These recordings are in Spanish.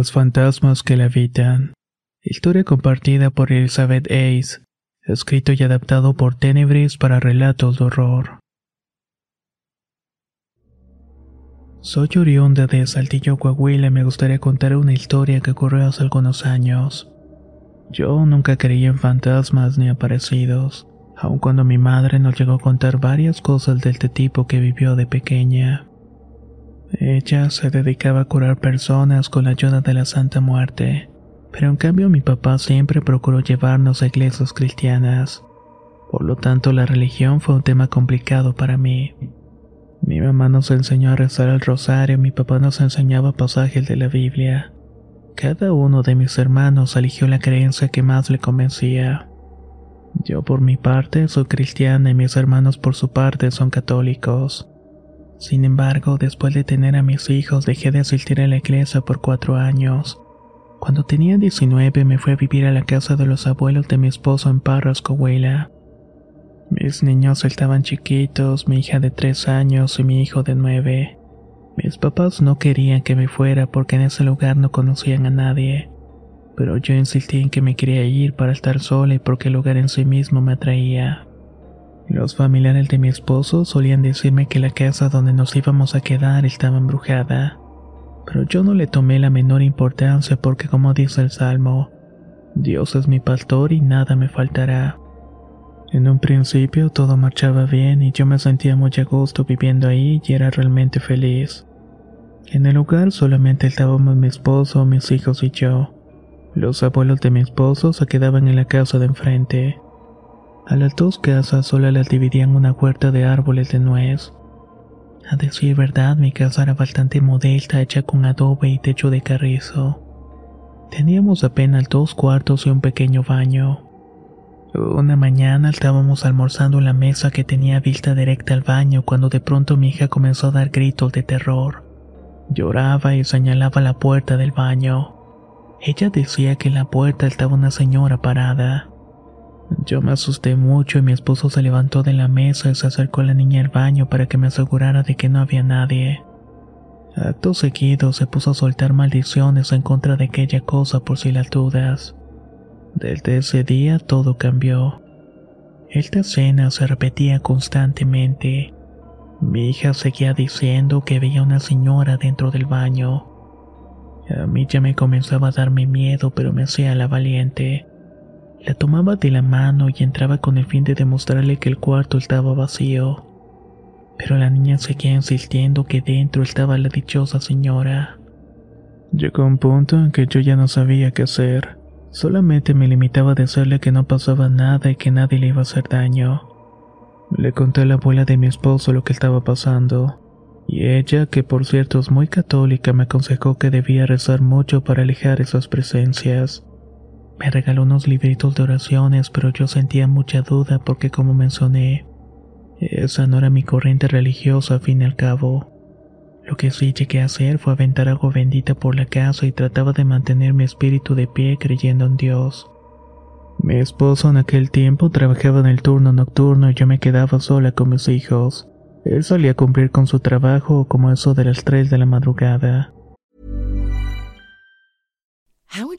Los fantasmas que la habitan. Historia compartida por Elizabeth Ace. Escrito y adaptado por Tenebris para relatos de horror. Soy oriunda de Saltillo, Coahuila y me gustaría contar una historia que ocurrió hace algunos años. Yo nunca creía en fantasmas ni aparecidos, aun cuando mi madre nos llegó a contar varias cosas de este tipo que vivió de pequeña. Ella se dedicaba a curar personas con la ayuda de la Santa Muerte, pero en cambio mi papá siempre procuró llevarnos a iglesias cristianas. Por lo tanto, la religión fue un tema complicado para mí. Mi mamá nos enseñó a rezar el rosario mi papá nos enseñaba pasajes de la Biblia. Cada uno de mis hermanos eligió la creencia que más le convencía. Yo por mi parte soy cristiana y mis hermanos por su parte son católicos. Sin embargo, después de tener a mis hijos dejé de asistir a la iglesia por cuatro años. Cuando tenía 19 me fui a vivir a la casa de los abuelos de mi esposo en Parras, Coahuila. Mis niños estaban chiquitos, mi hija de tres años y mi hijo de nueve. Mis papás no querían que me fuera porque en ese lugar no conocían a nadie, pero yo insistí en que me quería ir para estar sola y porque el lugar en sí mismo me atraía. Los familiares de mi esposo solían decirme que la casa donde nos íbamos a quedar estaba embrujada, pero yo no le tomé la menor importancia porque como dice el Salmo, Dios es mi pastor y nada me faltará. En un principio todo marchaba bien y yo me sentía muy a gusto viviendo ahí y era realmente feliz. En el lugar solamente estábamos mi esposo, mis hijos y yo. Los abuelos de mi esposo se quedaban en la casa de enfrente. A las dos casas solo las dividían una huerta de árboles de nuez. A decir verdad, mi casa era bastante modesta, hecha con adobe y techo de carrizo. Teníamos apenas dos cuartos y un pequeño baño. Una mañana estábamos almorzando en la mesa que tenía vista directa al baño cuando de pronto mi hija comenzó a dar gritos de terror. Lloraba y señalaba la puerta del baño. Ella decía que en la puerta estaba una señora parada. Yo me asusté mucho y mi esposo se levantó de la mesa y se acercó a la niña al baño para que me asegurara de que no había nadie. Acto seguido se puso a soltar maldiciones en contra de aquella cosa por si las dudas. Desde ese día todo cambió. Esta escena se repetía constantemente. Mi hija seguía diciendo que veía una señora dentro del baño. A mí ya me comenzaba a darme miedo, pero me hacía la valiente. La tomaba de la mano y entraba con el fin de demostrarle que el cuarto estaba vacío. Pero la niña seguía insistiendo que dentro estaba la dichosa señora. Llegó un punto en que yo ya no sabía qué hacer. Solamente me limitaba a decirle que no pasaba nada y que nadie le iba a hacer daño. Le conté a la abuela de mi esposo lo que estaba pasando, y ella, que por cierto es muy católica, me aconsejó que debía rezar mucho para alejar esas presencias. Me regaló unos libritos de oraciones, pero yo sentía mucha duda porque como mencioné, esa no era mi corriente religiosa al fin y al cabo. Lo que sí llegué a hacer fue aventar agua bendita por la casa y trataba de mantener mi espíritu de pie creyendo en Dios. Mi esposo en aquel tiempo trabajaba en el turno nocturno y yo me quedaba sola con mis hijos. Él solía cumplir con su trabajo como eso de las 3 de la madrugada.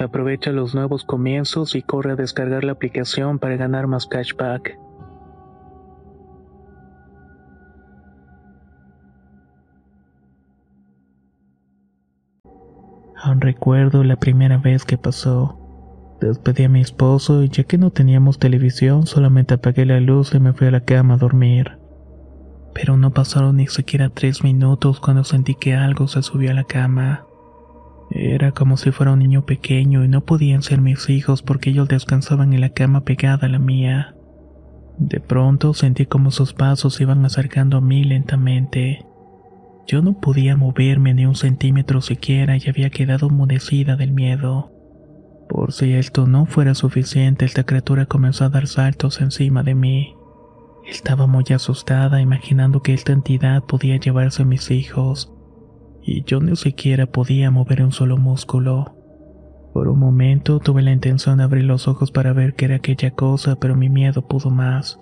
Aprovecha los nuevos comienzos y corre a descargar la aplicación para ganar más cashback. Aún recuerdo la primera vez que pasó. Despedí a mi esposo y ya que no teníamos televisión, solamente apagué la luz y me fui a la cama a dormir. Pero no pasaron ni siquiera tres minutos cuando sentí que algo se subió a la cama. Era como si fuera un niño pequeño y no podían ser mis hijos porque ellos descansaban en la cama pegada a la mía. De pronto sentí como sus pasos iban acercando a mí lentamente. Yo no podía moverme ni un centímetro siquiera y había quedado enmudecida del miedo. Por si esto no fuera suficiente, esta criatura comenzó a dar saltos encima de mí. Estaba muy asustada, imaginando que esta entidad podía llevarse a mis hijos, y yo ni siquiera podía mover un solo músculo. Por un momento tuve la intención de abrir los ojos para ver qué era aquella cosa, pero mi miedo pudo más.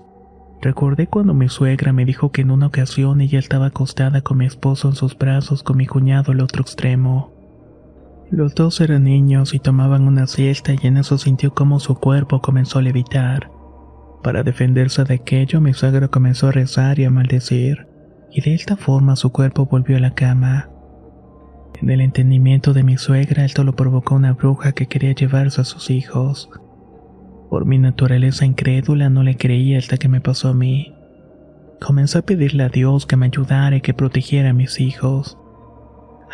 Recordé cuando mi suegra me dijo que en una ocasión ella estaba acostada con mi esposo en sus brazos con mi cuñado al otro extremo. Los dos eran niños y tomaban una siesta y en eso sintió como su cuerpo comenzó a levitar. Para defenderse de aquello, mi suegra comenzó a rezar y a maldecir, y de esta forma su cuerpo volvió a la cama. En el entendimiento de mi suegra, esto lo provocó una bruja que quería llevarse a sus hijos. Por mi naturaleza incrédula no le creía hasta que me pasó a mí. Comencé a pedirle a Dios que me ayudara y que protegiera a mis hijos.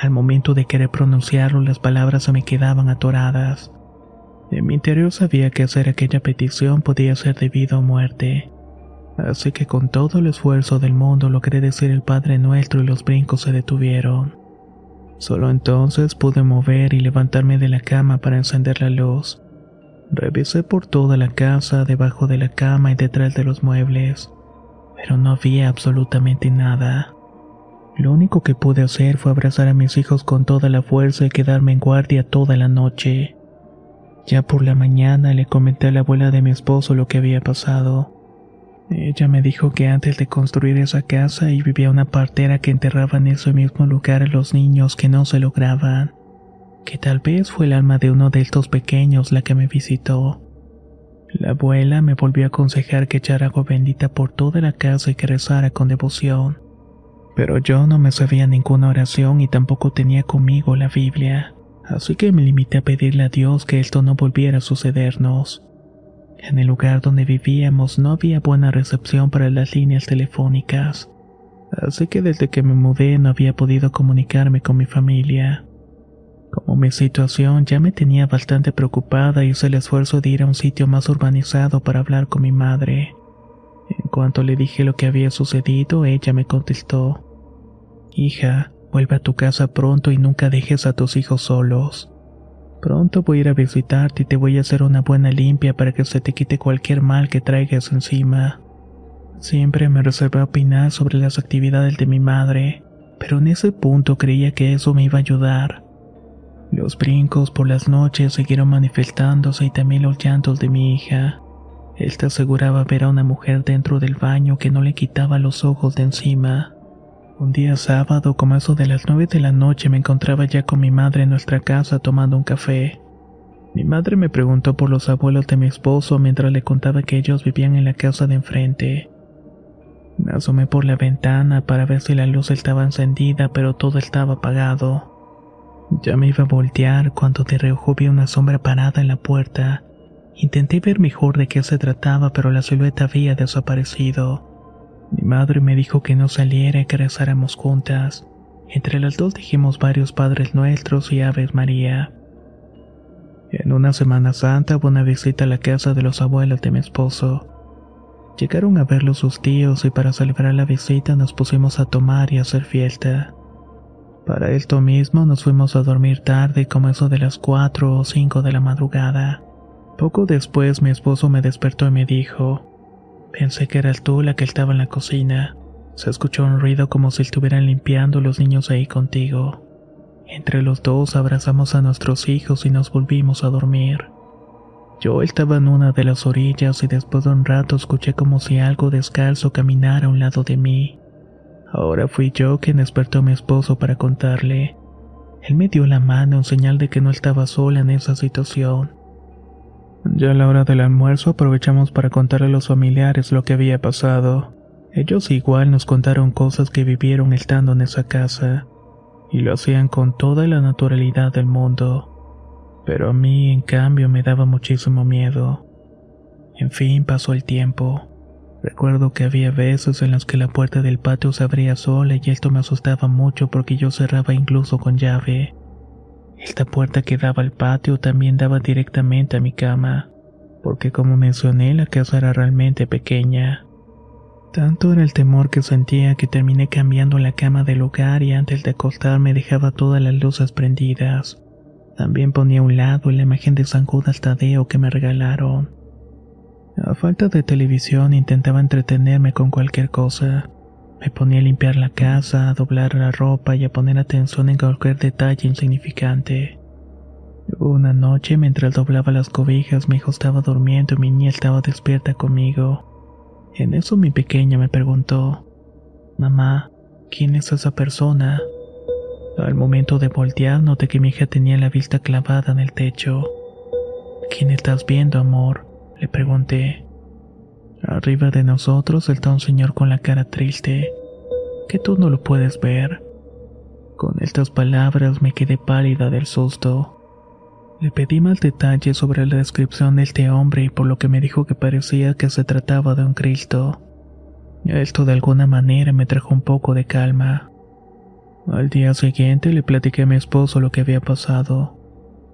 Al momento de querer pronunciarlo, las palabras se me quedaban atoradas. En mi interior sabía que hacer aquella petición podía ser debido a muerte. Así que con todo el esfuerzo del mundo logré decir el Padre Nuestro y los brincos se detuvieron. Solo entonces pude mover y levantarme de la cama para encender la luz. Revisé por toda la casa, debajo de la cama y detrás de los muebles, pero no había absolutamente nada. Lo único que pude hacer fue abrazar a mis hijos con toda la fuerza y quedarme en guardia toda la noche. Ya por la mañana le comenté a la abuela de mi esposo lo que había pasado. Ella me dijo que antes de construir esa casa y vivía una partera que enterraba en ese mismo lugar a los niños que no se lograban que tal vez fue el alma de uno de estos pequeños la que me visitó. La abuela me volvió a aconsejar que echara agua bendita por toda la casa y que rezara con devoción. Pero yo no me sabía ninguna oración y tampoco tenía conmigo la Biblia, así que me limité a pedirle a Dios que esto no volviera a sucedernos. En el lugar donde vivíamos no había buena recepción para las líneas telefónicas, así que desde que me mudé no había podido comunicarme con mi familia. Como mi situación ya me tenía bastante preocupada, hice el esfuerzo de ir a un sitio más urbanizado para hablar con mi madre. En cuanto le dije lo que había sucedido, ella me contestó, Hija, vuelve a tu casa pronto y nunca dejes a tus hijos solos. Pronto voy a ir a visitarte y te voy a hacer una buena limpia para que se te quite cualquier mal que traigas encima. Siempre me reservé opinar sobre las actividades de mi madre, pero en ese punto creía que eso me iba a ayudar. Los brincos por las noches siguieron manifestándose y también los llantos de mi hija. Esta aseguraba ver a una mujer dentro del baño que no le quitaba los ojos de encima. Un día sábado, como eso de las nueve de la noche, me encontraba ya con mi madre en nuestra casa tomando un café. Mi madre me preguntó por los abuelos de mi esposo mientras le contaba que ellos vivían en la casa de enfrente. Me asomé por la ventana para ver si la luz estaba encendida, pero todo estaba apagado. Ya me iba a voltear cuando de reojo vi una sombra parada en la puerta. Intenté ver mejor de qué se trataba, pero la silueta había desaparecido. Mi madre me dijo que no saliera y que rezáramos juntas. Entre las dos dijimos varios Padres Nuestros y Aves María. En una Semana Santa hubo una visita a la casa de los abuelos de mi esposo. Llegaron a verlo sus tíos y para celebrar la visita nos pusimos a tomar y hacer fiesta. Para esto mismo nos fuimos a dormir tarde como eso de las 4 o 5 de la madrugada. Poco después mi esposo me despertó y me dijo, pensé que eras tú la que estaba en la cocina. Se escuchó un ruido como si estuvieran limpiando los niños ahí contigo. Entre los dos abrazamos a nuestros hijos y nos volvimos a dormir. Yo estaba en una de las orillas y después de un rato escuché como si algo descalzo caminara a un lado de mí. Ahora fui yo quien despertó a mi esposo para contarle. Él me dio la mano en señal de que no estaba sola en esa situación. Ya a la hora del almuerzo aprovechamos para contarle a los familiares lo que había pasado. Ellos igual nos contaron cosas que vivieron estando en esa casa, y lo hacían con toda la naturalidad del mundo. Pero a mí, en cambio, me daba muchísimo miedo. En fin, pasó el tiempo. Recuerdo que había veces en las que la puerta del patio se abría sola y esto me asustaba mucho porque yo cerraba incluso con llave. Esta puerta que daba al patio también daba directamente a mi cama, porque como mencioné la casa era realmente pequeña. Tanto era el temor que sentía que terminé cambiando la cama del hogar y antes de acostarme dejaba todas las luces prendidas. También ponía a un lado la imagen de San Judas Tadeo que me regalaron. A falta de televisión intentaba entretenerme con cualquier cosa. Me ponía a limpiar la casa, a doblar la ropa y a poner atención en cualquier detalle insignificante. Una noche, mientras doblaba las cobijas, mi hijo estaba durmiendo y mi niña estaba despierta conmigo. En eso mi pequeña me preguntó, Mamá, ¿quién es esa persona? Al momento de voltear, noté que mi hija tenía la vista clavada en el techo. ¿Quién estás viendo, amor? Le pregunté. Arriba de nosotros está un señor con la cara triste, que tú no lo puedes ver. Con estas palabras me quedé pálida del susto. Le pedí más detalles sobre la descripción de este hombre y por lo que me dijo que parecía que se trataba de un Cristo. Esto de alguna manera me trajo un poco de calma. Al día siguiente le platiqué a mi esposo lo que había pasado.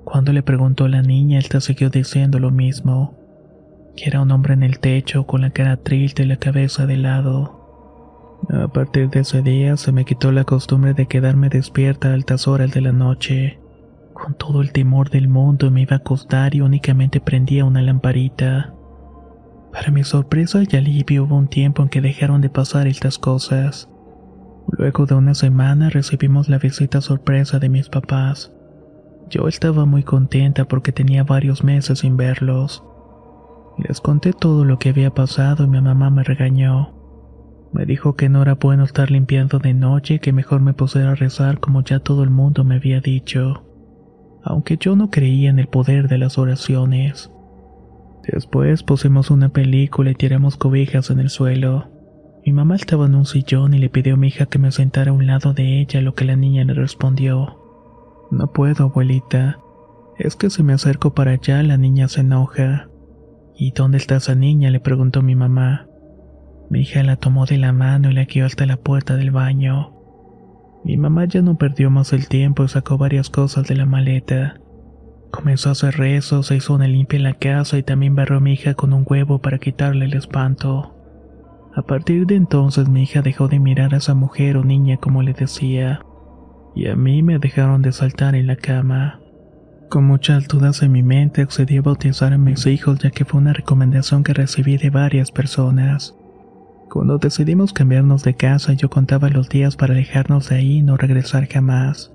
Cuando le preguntó a la niña, él siguió diciendo lo mismo que era un hombre en el techo con la cara triste y la cabeza de lado. A partir de ese día se me quitó la costumbre de quedarme despierta a altas horas de la noche. Con todo el temor del mundo me iba a acostar y únicamente prendía una lamparita. Para mi sorpresa y alivio hubo un tiempo en que dejaron de pasar estas cosas. Luego de una semana recibimos la visita sorpresa de mis papás. Yo estaba muy contenta porque tenía varios meses sin verlos. Les conté todo lo que había pasado y mi mamá me regañó. Me dijo que no era bueno estar limpiando de noche y que mejor me pusiera a rezar como ya todo el mundo me había dicho, aunque yo no creía en el poder de las oraciones. Después pusimos una película y tiramos cobijas en el suelo. Mi mamá estaba en un sillón y le pidió a mi hija que me sentara a un lado de ella, lo que la niña le respondió. No puedo, abuelita. Es que si me acerco para allá la niña se enoja. ¿Y dónde está esa niña? le preguntó mi mamá. Mi hija la tomó de la mano y la guió hasta la puerta del baño. Mi mamá ya no perdió más el tiempo y sacó varias cosas de la maleta. Comenzó a hacer rezos, se hizo una limpia en la casa y también barró a mi hija con un huevo para quitarle el espanto. A partir de entonces mi hija dejó de mirar a esa mujer o niña como le decía, y a mí me dejaron de saltar en la cama. Con muchas dudas en mi mente accedí a bautizar a mis hijos ya que fue una recomendación que recibí de varias personas. Cuando decidimos cambiarnos de casa yo contaba los días para alejarnos de ahí y no regresar jamás.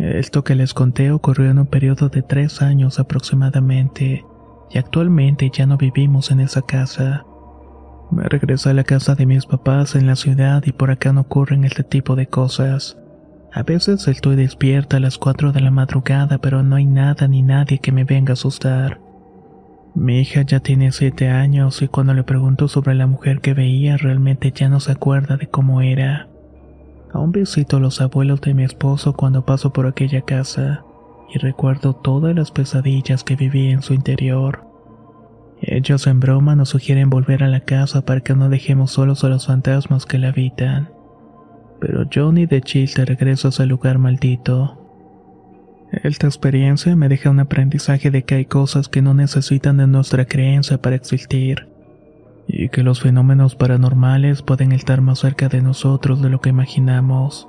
Esto que les conté ocurrió en un periodo de tres años aproximadamente, y actualmente ya no vivimos en esa casa. Me regresé a la casa de mis papás en la ciudad y por acá no ocurren este tipo de cosas. A veces estoy despierta a las 4 de la madrugada, pero no hay nada ni nadie que me venga a asustar. Mi hija ya tiene 7 años y cuando le pregunto sobre la mujer que veía realmente ya no se acuerda de cómo era. Aún visito a los abuelos de mi esposo cuando paso por aquella casa y recuerdo todas las pesadillas que viví en su interior. Ellos en broma nos sugieren volver a la casa para que no dejemos solos a los fantasmas que la habitan. Pero yo ni de chiste regreso a ese lugar maldito. Esta experiencia me deja un aprendizaje de que hay cosas que no necesitan de nuestra creencia para existir, y que los fenómenos paranormales pueden estar más cerca de nosotros de lo que imaginamos.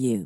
you.